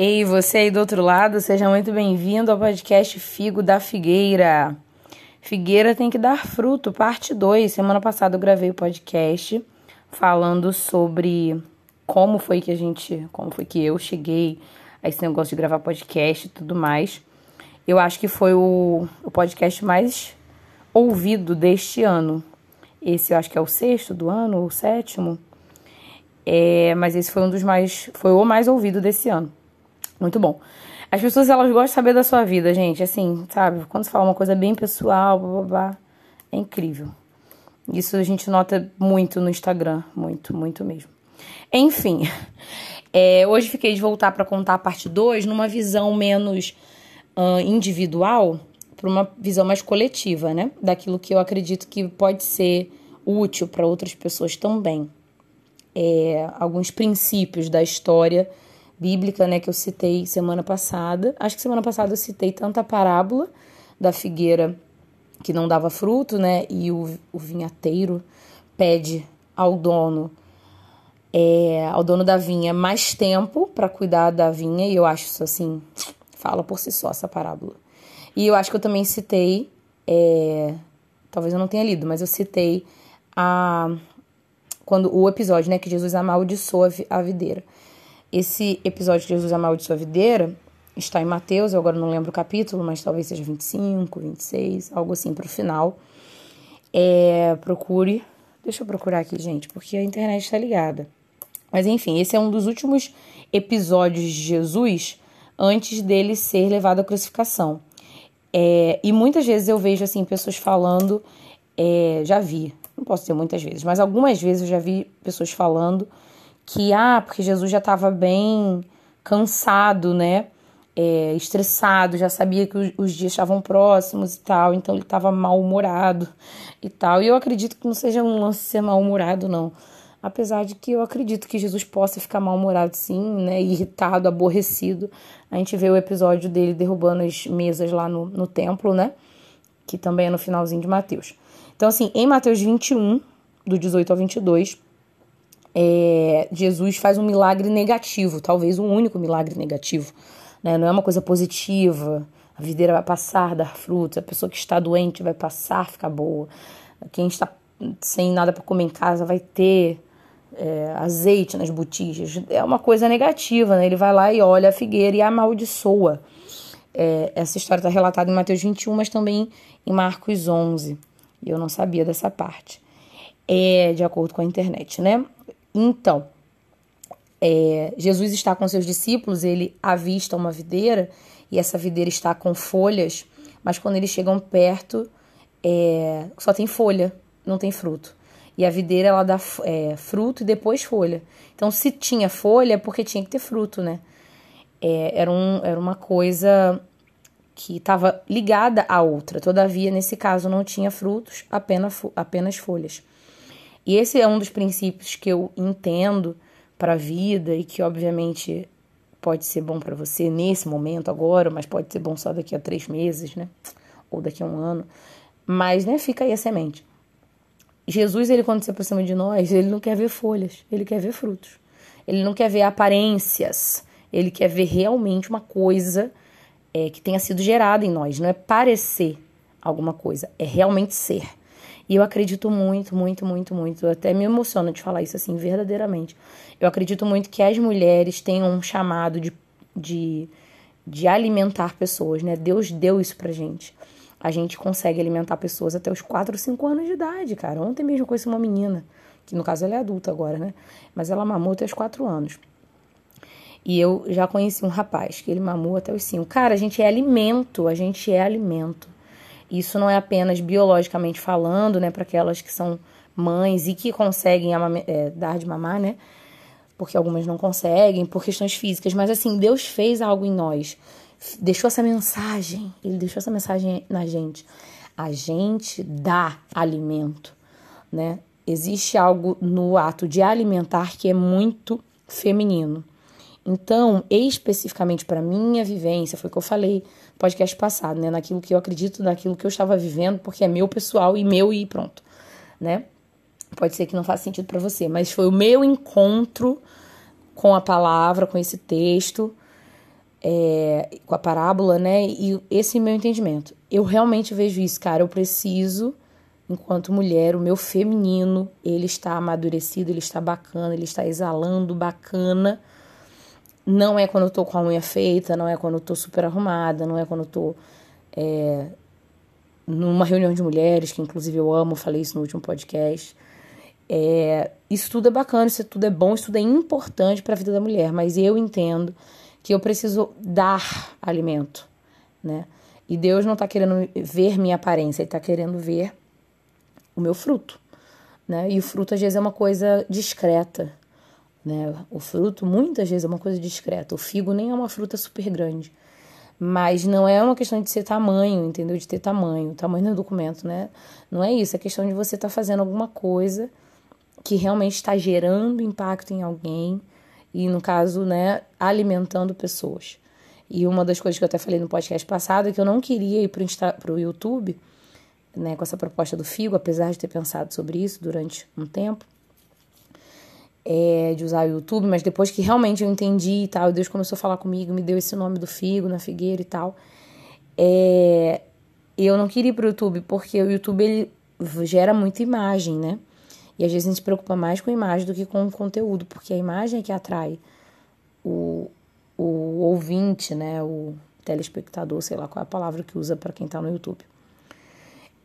Ei, você aí do outro lado, seja muito bem-vindo ao podcast Figo da Figueira. Figueira tem que dar fruto, parte 2. Semana passada eu gravei o podcast falando sobre como foi que a gente, como foi que eu cheguei a esse negócio de gravar podcast e tudo mais. Eu acho que foi o, o podcast mais ouvido deste ano. Esse eu acho que é o sexto do ano, ou o sétimo. É, mas esse foi um dos mais. Foi o mais ouvido desse ano. Muito bom. As pessoas, elas gostam de saber da sua vida, gente. Assim, sabe? Quando você fala uma coisa bem pessoal, blá, blá, blá, é incrível. Isso a gente nota muito no Instagram. Muito, muito mesmo. Enfim. É, hoje fiquei de voltar para contar a parte 2 numa visão menos uh, individual para uma visão mais coletiva, né? Daquilo que eu acredito que pode ser útil para outras pessoas também. É, alguns princípios da história bíblica, né, que eu citei semana passada. Acho que semana passada eu citei tanto a parábola da figueira que não dava fruto, né, e o, o vinhateiro pede ao dono é, ao dono da vinha mais tempo para cuidar da vinha, e eu acho isso assim, fala por si só essa parábola. E eu acho que eu também citei, é, talvez eu não tenha lido, mas eu citei a quando o episódio, né, que Jesus amaldiçoa a videira. Esse episódio que Jesus amaldiçoa a videira está em Mateus, eu agora não lembro o capítulo, mas talvez seja 25, 26, algo assim para o final. É, procure. Deixa eu procurar aqui, gente, porque a internet está ligada. Mas enfim, esse é um dos últimos episódios de Jesus antes dele ser levado à crucificação. É, e muitas vezes eu vejo assim pessoas falando, é, já vi, não posso dizer muitas vezes, mas algumas vezes eu já vi pessoas falando que, ah, porque Jesus já estava bem cansado, né? É, estressado, já sabia que os dias estavam próximos e tal, então ele estava mal-humorado e tal. E eu acredito que não seja um lance ser mal-humorado, não. Apesar de que eu acredito que Jesus possa ficar mal-humorado sim, né? Irritado, aborrecido. A gente vê o episódio dele derrubando as mesas lá no, no templo, né? Que também é no finalzinho de Mateus. Então, assim, em Mateus 21, do 18 ao 22, é, Jesus faz um milagre negativo, talvez um único milagre negativo. Né? Não é uma coisa positiva. A videira vai passar, dar frutos. A pessoa que está doente vai passar, ficar boa. Quem está sem nada para comer em casa vai ter é, azeite nas botijas. É uma coisa negativa, né? Ele vai lá e olha a figueira e amaldiçoa. É, essa história está relatada em Mateus 21, mas também em Marcos 11. E eu não sabia dessa parte. É, de acordo com a internet, né? Então, é, Jesus está com seus discípulos, ele avista uma videira e essa videira está com folhas, mas quando eles chegam perto, é, só tem folha, não tem fruto. E a videira ela dá é, fruto e depois folha. Então, se tinha folha, é porque tinha que ter fruto, né? É, era, um, era uma coisa que estava ligada à outra. Todavia, nesse caso, não tinha frutos, apenas, apenas folhas. E esse é um dos princípios que eu entendo para a vida e que, obviamente, pode ser bom para você nesse momento, agora, mas pode ser bom só daqui a três meses, né? Ou daqui a um ano. Mas, né, fica aí a semente. Jesus, ele quando se aproxima de nós, ele não quer ver folhas, ele quer ver frutos. Ele não quer ver aparências, ele quer ver realmente uma coisa é, que tenha sido gerada em nós. Não é parecer alguma coisa, é realmente ser. E eu acredito muito, muito, muito, muito. Até me emociona de falar isso assim, verdadeiramente. Eu acredito muito que as mulheres tenham um chamado de, de, de alimentar pessoas, né? Deus deu isso pra gente. A gente consegue alimentar pessoas até os 4 ou 5 anos de idade, cara. Ontem mesmo conheci uma menina, que no caso ela é adulta agora, né? Mas ela mamou até os 4 anos. E eu já conheci um rapaz que ele mamou até os 5. Cara, a gente é alimento, a gente é alimento. Isso não é apenas biologicamente falando, né, para aquelas que são mães e que conseguem é, dar de mamar, né? Porque algumas não conseguem por questões físicas, mas assim, Deus fez algo em nós. Deixou essa mensagem, ele deixou essa mensagem na gente. A gente dá alimento, né? Existe algo no ato de alimentar que é muito feminino. Então, especificamente para minha vivência, foi o que eu falei no podcast passado, né? Naquilo que eu acredito, naquilo que eu estava vivendo, porque é meu pessoal e meu e pronto, né? Pode ser que não faça sentido para você, mas foi o meu encontro com a palavra, com esse texto, é, com a parábola, né? E esse meu entendimento. Eu realmente vejo isso, cara. Eu preciso, enquanto mulher, o meu feminino, ele está amadurecido, ele está bacana, ele está exalando bacana. Não é quando eu tô com a unha feita, não é quando eu tô super arrumada, não é quando eu tô é, numa reunião de mulheres, que inclusive eu amo, falei isso no último podcast. É, isso tudo é bacana, isso tudo é bom, isso tudo é importante para a vida da mulher, mas eu entendo que eu preciso dar alimento, né? E Deus não está querendo ver minha aparência, Ele está querendo ver o meu fruto, né? E o fruto às vezes é uma coisa discreta, né? O fruto muitas vezes é uma coisa discreta. O figo nem é uma fruta super grande, mas não é uma questão de ser tamanho, entendeu? De ter tamanho, tamanho do documento, né? Não é isso, é questão de você estar tá fazendo alguma coisa que realmente está gerando impacto em alguém e, no caso, né, alimentando pessoas. E uma das coisas que eu até falei no podcast passado é que eu não queria ir para o YouTube né, com essa proposta do Figo, apesar de ter pensado sobre isso durante um tempo, é, de usar o YouTube, mas depois que realmente eu entendi e tal, Deus começou a falar comigo, me deu esse nome do Figo na Figueira e tal, é, eu não queria ir para o YouTube, porque o YouTube ele gera muita imagem, né? E às vezes a gente se preocupa mais com a imagem do que com o conteúdo, porque a imagem é que atrai o, o ouvinte, né? O telespectador, sei lá qual é a palavra que usa para quem está no YouTube.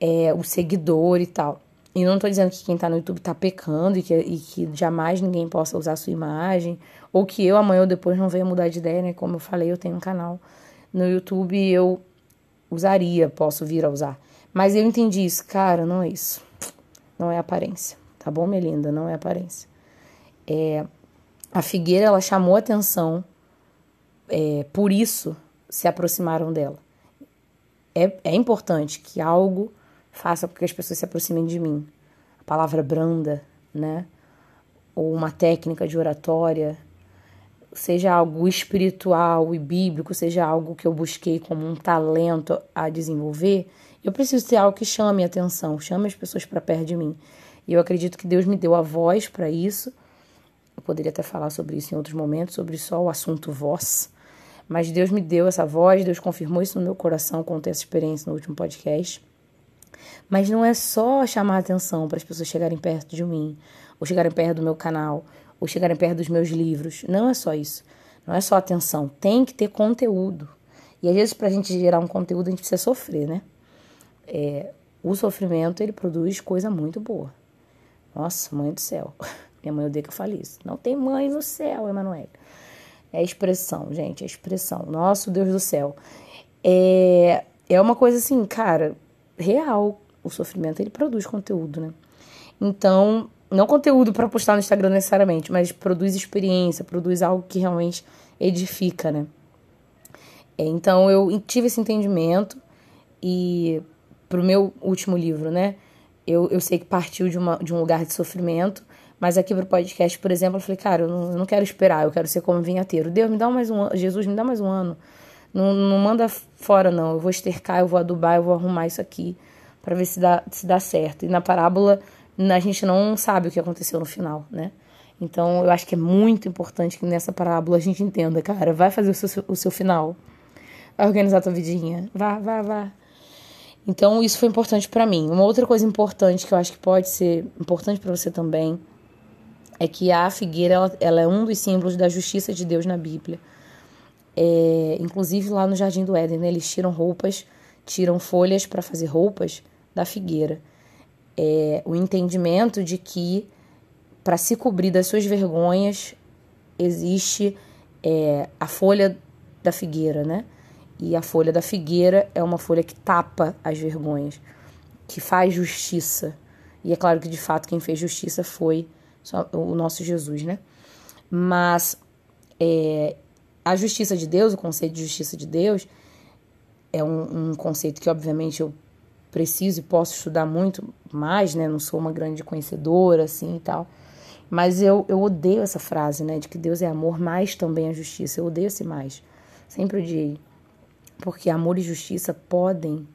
É, o seguidor e tal. E não estou dizendo que quem está no YouTube está pecando e que, e que jamais ninguém possa usar sua imagem, ou que eu amanhã ou depois não venha mudar de ideia, né? Como eu falei, eu tenho um canal no YouTube e eu usaria, posso vir a usar. Mas eu entendi isso, cara, não é isso. Não é aparência. Tá bom, minha linda? Não é aparência. É, a figueira, ela chamou atenção, é, por isso se aproximaram dela. É, é importante que algo faça com que as pessoas se aproximem de mim. A palavra branda, né? Ou uma técnica de oratória, seja algo espiritual e bíblico, seja algo que eu busquei como um talento a desenvolver, eu preciso ter algo que chame a atenção, chame as pessoas para perto de mim. E eu acredito que Deus me deu a voz para isso. Eu poderia até falar sobre isso em outros momentos, sobre só o assunto voz. Mas Deus me deu essa voz, Deus confirmou isso no meu coração, contei essa experiência no último podcast. Mas não é só chamar atenção para as pessoas chegarem perto de mim, ou chegarem perto do meu canal, ou chegarem perto dos meus livros. Não é só isso. Não é só atenção. Tem que ter conteúdo. E às vezes, para a gente gerar um conteúdo, a gente precisa sofrer, né? É, o sofrimento, ele produz coisa muito boa. Nossa, mãe do céu. Minha mãe odeia que eu fale isso. Não tem mãe no céu, Emanuel. É expressão, gente, é expressão. Nosso Deus do céu. É, é uma coisa assim, cara, real. O sofrimento, ele produz conteúdo, né? Então, não conteúdo para postar no Instagram necessariamente, mas produz experiência, produz algo que realmente edifica, né? É, então, eu tive esse entendimento e pro meu último livro, né? eu, eu sei que partiu de, uma, de um lugar de sofrimento, mas aqui pro podcast, por exemplo, eu falei, cara, eu não, eu não quero esperar, eu quero ser como vinhateiro. Deus, me dá mais um ano, Jesus, me dá mais um ano. Não, não manda fora, não. Eu vou estercar, eu vou adubar, eu vou arrumar isso aqui para ver se dá, se dá certo. E na parábola, a gente não sabe o que aconteceu no final, né? Então, eu acho que é muito importante que nessa parábola a gente entenda, cara, vai fazer o seu, o seu final. Vai organizar a tua vidinha. Vá, vá, vá. Então, isso foi importante para mim. Uma outra coisa importante que eu acho que pode ser importante para você também é que a figueira ela, ela, é um dos símbolos da justiça de Deus na Bíblia. É, inclusive lá no Jardim do Éden, né, eles tiram roupas, tiram folhas para fazer roupas da figueira. É, o entendimento de que para se cobrir das suas vergonhas existe é, a folha da figueira, né? E a folha da figueira é uma folha que tapa as vergonhas, que faz justiça. E é claro que de fato quem fez justiça foi o nosso Jesus, né? Mas é, a justiça de Deus, o conceito de justiça de Deus, é um, um, conceito que obviamente eu preciso e posso estudar muito mais, né? Não sou uma grande conhecedora assim e tal. Mas eu, eu odeio essa frase, né? De que Deus é amor, mas também é justiça. Eu odeio esse mais. Sempre odiei porque amor e justiça podem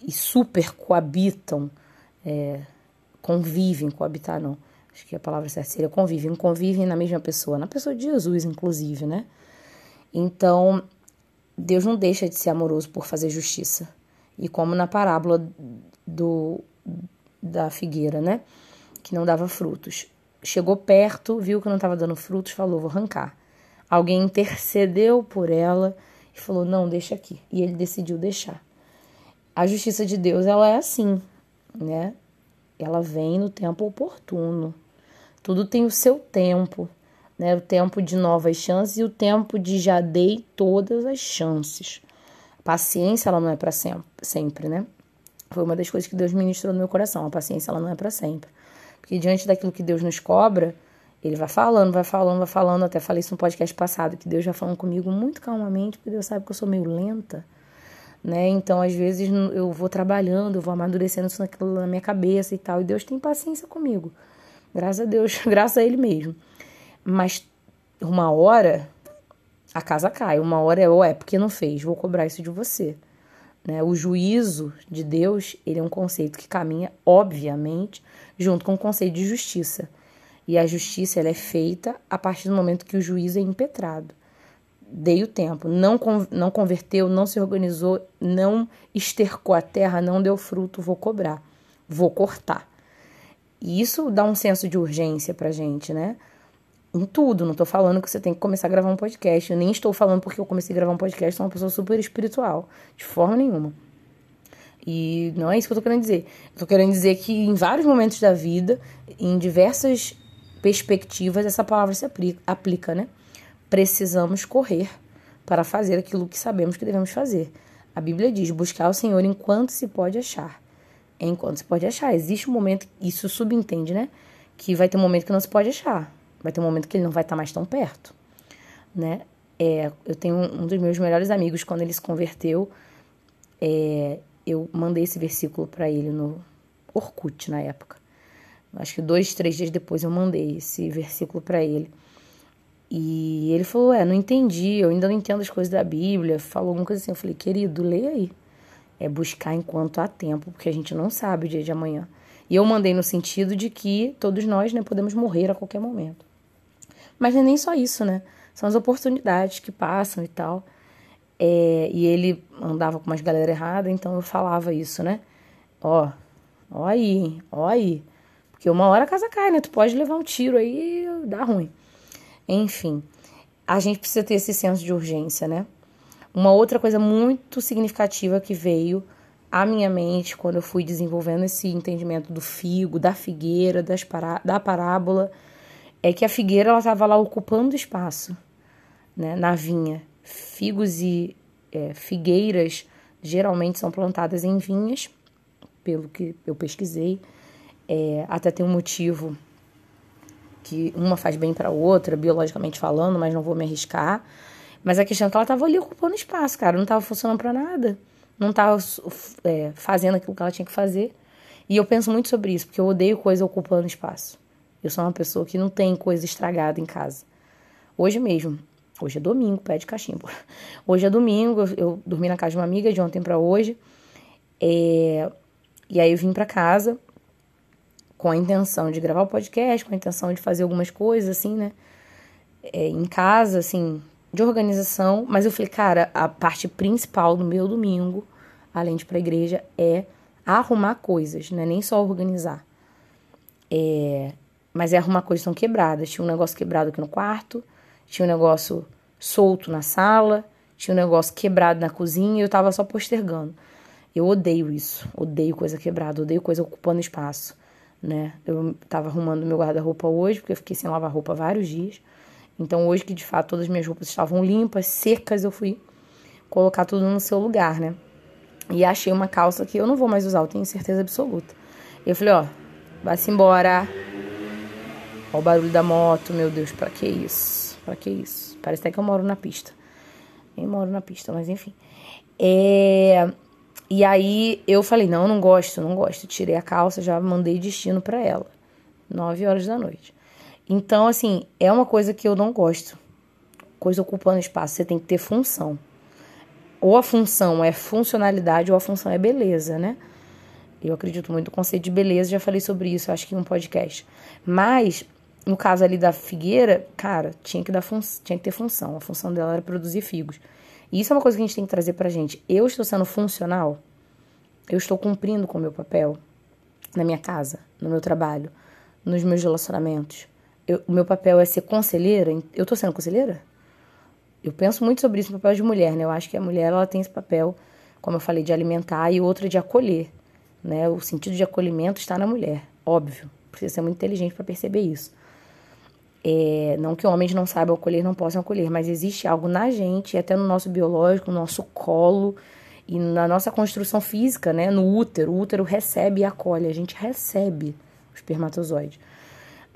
e super coabitam, é, convivem, coabitar não, acho que a palavra certa seria convivem, convivem na mesma pessoa, na pessoa de Jesus, inclusive, né? Então, Deus não deixa de ser amoroso por fazer justiça. E como na parábola do, da figueira, né? Que não dava frutos. Chegou perto, viu que não estava dando frutos, falou: vou arrancar. Alguém intercedeu por ela e falou: não, deixa aqui. E ele decidiu deixar. A justiça de Deus, ela é assim, né? Ela vem no tempo oportuno. Tudo tem o seu tempo, né? O tempo de novas chances e o tempo de já dei todas as chances. paciência, ela não é para sempre, né? Foi uma das coisas que Deus ministrou no meu coração. A paciência, ela não é para sempre. Porque diante daquilo que Deus nos cobra, ele vai falando, vai falando, vai falando. Até falei isso no podcast passado, que Deus já falando comigo muito calmamente, porque Deus sabe que eu sou meio lenta, né? Então, às vezes, eu vou trabalhando, eu vou amadurecendo isso naquilo na minha cabeça e tal. E Deus tem paciência comigo. Graças a Deus, graças a Ele mesmo. Mas uma hora a casa cai. Uma hora é, ué, porque não fez? Vou cobrar isso de você. Né? O juízo de Deus, ele é um conceito que caminha, obviamente, junto com o conceito de justiça. E a justiça ela é feita a partir do momento que o juízo é impetrado. Dei o tempo, não, não converteu, não se organizou, não estercou a terra, não deu fruto, vou cobrar, vou cortar. E isso dá um senso de urgência pra gente, né? Em tudo, não tô falando que você tem que começar a gravar um podcast. Eu nem estou falando porque eu comecei a gravar um podcast, sou uma pessoa super espiritual, de forma nenhuma. E não é isso que eu tô querendo dizer. Eu tô querendo dizer que em vários momentos da vida, em diversas perspectivas, essa palavra se aplica, aplica, né? Precisamos correr para fazer aquilo que sabemos que devemos fazer. A Bíblia diz: buscar o Senhor enquanto se pode achar. Enquanto se pode achar. Existe um momento, isso subentende, né? Que vai ter um momento que não se pode achar. Vai ter um momento que ele não vai estar mais tão perto, né? É, eu tenho um dos meus melhores amigos, quando ele se converteu, é, eu mandei esse versículo para ele no Orkut na época. Acho que dois, três dias depois eu mandei esse versículo para ele. E ele falou: É, não entendi, eu ainda não entendo as coisas da Bíblia. Falou alguma coisa assim. Eu falei: Querido, leia aí. É buscar enquanto há tempo, porque a gente não sabe o dia de amanhã. E eu mandei no sentido de que todos nós né, podemos morrer a qualquer momento. Mas é nem só isso, né? São as oportunidades que passam e tal. É, e ele andava com umas galera errada, então eu falava isso, né? Ó, ó aí, ó aí. Porque uma hora a casa cai, né? Tu pode levar um tiro aí e dá ruim. Enfim, a gente precisa ter esse senso de urgência, né? Uma outra coisa muito significativa que veio à minha mente quando eu fui desenvolvendo esse entendimento do figo, da figueira, das da parábola, é que a figueira ela estava lá ocupando espaço, né, na vinha. Figos e é, figueiras geralmente são plantadas em vinhas, pelo que eu pesquisei. É, até tem um motivo que uma faz bem para a outra, biologicamente falando, mas não vou me arriscar. Mas a questão é que ela estava ali ocupando espaço, cara, não estava funcionando para nada, não estava é, fazendo aquilo que ela tinha que fazer. E eu penso muito sobre isso, porque eu odeio coisa ocupando espaço. Eu sou uma pessoa que não tem coisa estragada em casa. Hoje mesmo, hoje é domingo, pé de cachimbo. Hoje é domingo, eu, dormi na casa de uma amiga de ontem para hoje. É, e aí eu vim para casa com a intenção de gravar o podcast, com a intenção de fazer algumas coisas assim, né? É, em casa, assim, de organização. Mas eu falei, cara, a parte principal do meu domingo, além de ir pra igreja, é arrumar coisas, não é nem só organizar. É, mas é arrumar coisas que estão quebradas. Tinha um negócio quebrado aqui no quarto, tinha um negócio solto na sala, tinha um negócio quebrado na cozinha e eu tava só postergando. Eu odeio isso, odeio coisa quebrada, odeio coisa ocupando espaço, né? Eu tava arrumando meu guarda-roupa hoje, porque eu fiquei sem lavar roupa vários dias. Então hoje que de fato todas as minhas roupas estavam limpas, secas, eu fui colocar tudo no seu lugar, né? E achei uma calça que eu não vou mais usar, eu tenho certeza absoluta. Eu falei, ó, vai-se embora, Olha o barulho da moto, meu Deus, pra que isso? Pra que isso? Parece até que eu moro na pista. Nem moro na pista, mas enfim. É... E aí eu falei, não, não gosto, não gosto. Tirei a calça, já mandei destino para ela. Nove horas da noite. Então, assim, é uma coisa que eu não gosto. Coisa ocupando espaço, você tem que ter função. Ou a função é funcionalidade ou a função é beleza, né? Eu acredito muito no conceito de beleza, já falei sobre isso, acho que em um podcast. Mas no caso ali da figueira, cara, tinha que, dar tinha que ter função. A função dela era produzir figos. E isso é uma coisa que a gente tem que trazer pra gente. Eu estou sendo funcional? Eu estou cumprindo com o meu papel na minha casa, no meu trabalho, nos meus relacionamentos? Eu, o meu papel é ser conselheira? Eu estou sendo conselheira? Eu penso muito sobre isso no papel de mulher, né? Eu acho que a mulher ela tem esse papel, como eu falei, de alimentar e outro de acolher, né? O sentido de acolhimento está na mulher, óbvio. Precisa ser muito inteligente para perceber isso. É, não que homens não saibam acolher, não possam acolher, mas existe algo na gente, até no nosso biológico, no nosso colo e na nossa construção física, né? No útero. O útero recebe e acolhe, a gente recebe o espermatozoide.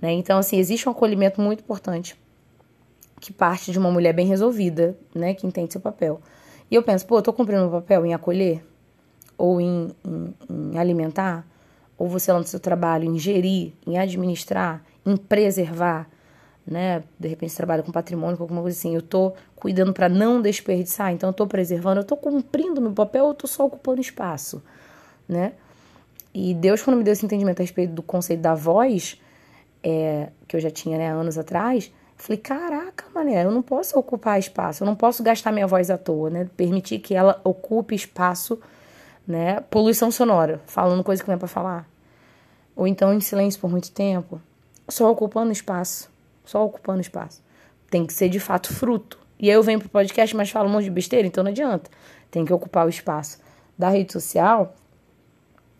Né? Então, assim, existe um acolhimento muito importante que parte de uma mulher bem resolvida, né, que entende seu papel. E eu penso, pô, eu tô cumprindo meu papel em acolher, ou em, em, em alimentar, ou você lá no seu trabalho, em gerir, em administrar, em preservar, né? De repente trabalha com patrimônio, com alguma coisa assim. Eu tô cuidando para não desperdiçar, então eu tô preservando, eu tô cumprindo meu papel, eu tô só ocupando espaço, né? E Deus, quando me deu esse entendimento a respeito do conceito da voz, é, que eu já tinha né, anos atrás, Falei, caraca, mané, eu não posso ocupar espaço, eu não posso gastar minha voz à toa, né? Permitir que ela ocupe espaço, né? Poluição sonora, falando coisa que não é pra falar. Ou então em silêncio por muito tempo, só ocupando espaço, só ocupando espaço. Tem que ser de fato fruto. E aí eu venho pro podcast, mas falo um monte de besteira, então não adianta. Tem que ocupar o espaço da rede social,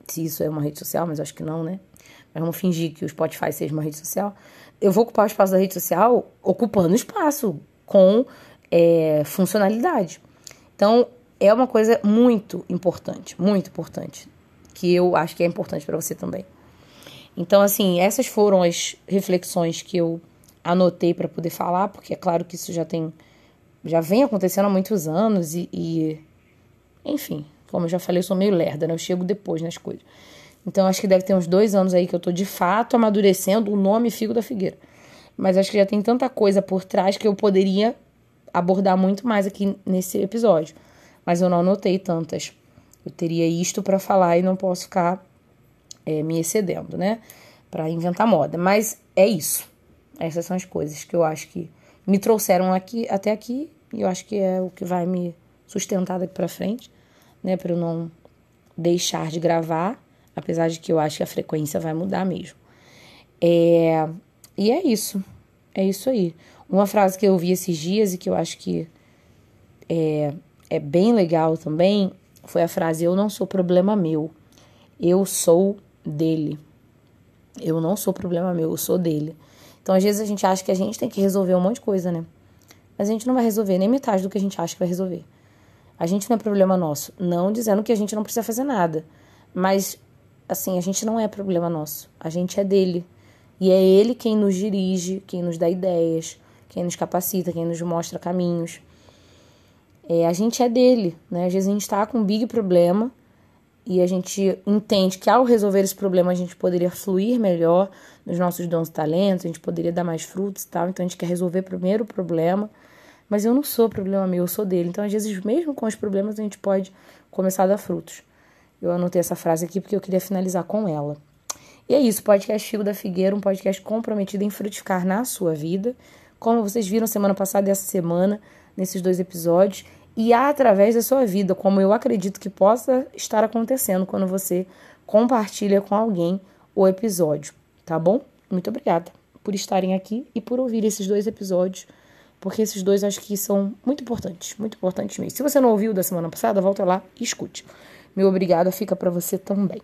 se isso é uma rede social, mas acho que não, né? Mas vamos fingir que o Spotify seja uma rede social eu vou ocupar o espaço da rede social ocupando espaço com é, funcionalidade. Então, é uma coisa muito importante, muito importante, que eu acho que é importante para você também. Então, assim, essas foram as reflexões que eu anotei para poder falar, porque é claro que isso já tem, já vem acontecendo há muitos anos e, e enfim, como eu já falei, eu sou meio lerda, né? Eu chego depois nas coisas. Então acho que deve ter uns dois anos aí que eu tô de fato amadurecendo o nome Figo da Figueira. Mas acho que já tem tanta coisa por trás que eu poderia abordar muito mais aqui nesse episódio. Mas eu não anotei tantas. Eu teria isto para falar e não posso ficar é, me excedendo, né? Para inventar moda. Mas é isso. Essas são as coisas que eu acho que me trouxeram aqui até aqui e eu acho que é o que vai me sustentar daqui para frente, né? Para eu não deixar de gravar apesar de que eu acho que a frequência vai mudar mesmo. É, e é isso, é isso aí. Uma frase que eu vi esses dias e que eu acho que é, é bem legal também foi a frase: Eu não sou problema meu, eu sou dele. Eu não sou problema meu, eu sou dele. Então, às vezes, a gente acha que a gente tem que resolver um monte de coisa, né? Mas a gente não vai resolver nem metade do que a gente acha que vai resolver. A gente não é problema nosso. Não dizendo que a gente não precisa fazer nada. Mas assim, a gente não é problema nosso, a gente é dele. E é ele quem nos dirige, quem nos dá ideias, quem nos capacita, quem nos mostra caminhos. É, a gente é dele, né? Às vezes a gente está com um big problema e a gente entende que ao resolver esse problema a gente poderia fluir melhor nos nossos dons e talentos, a gente poderia dar mais frutos e tal. Então a gente quer resolver primeiro o problema, mas eu não sou problema meu, eu sou dele. Então às vezes mesmo com os problemas a gente pode começar a dar frutos. Eu anotei essa frase aqui porque eu queria finalizar com ela. E é isso, podcast Figo da Figueira, um podcast comprometido em frutificar na sua vida, como vocês viram semana passada e essa semana, nesses dois episódios, e através da sua vida, como eu acredito que possa estar acontecendo quando você compartilha com alguém o episódio, tá bom? Muito obrigada por estarem aqui e por ouvir esses dois episódios, porque esses dois acho que são muito importantes, muito importantes mesmo. Se você não ouviu da semana passada, volta lá e escute. Meu obrigado fica para você também.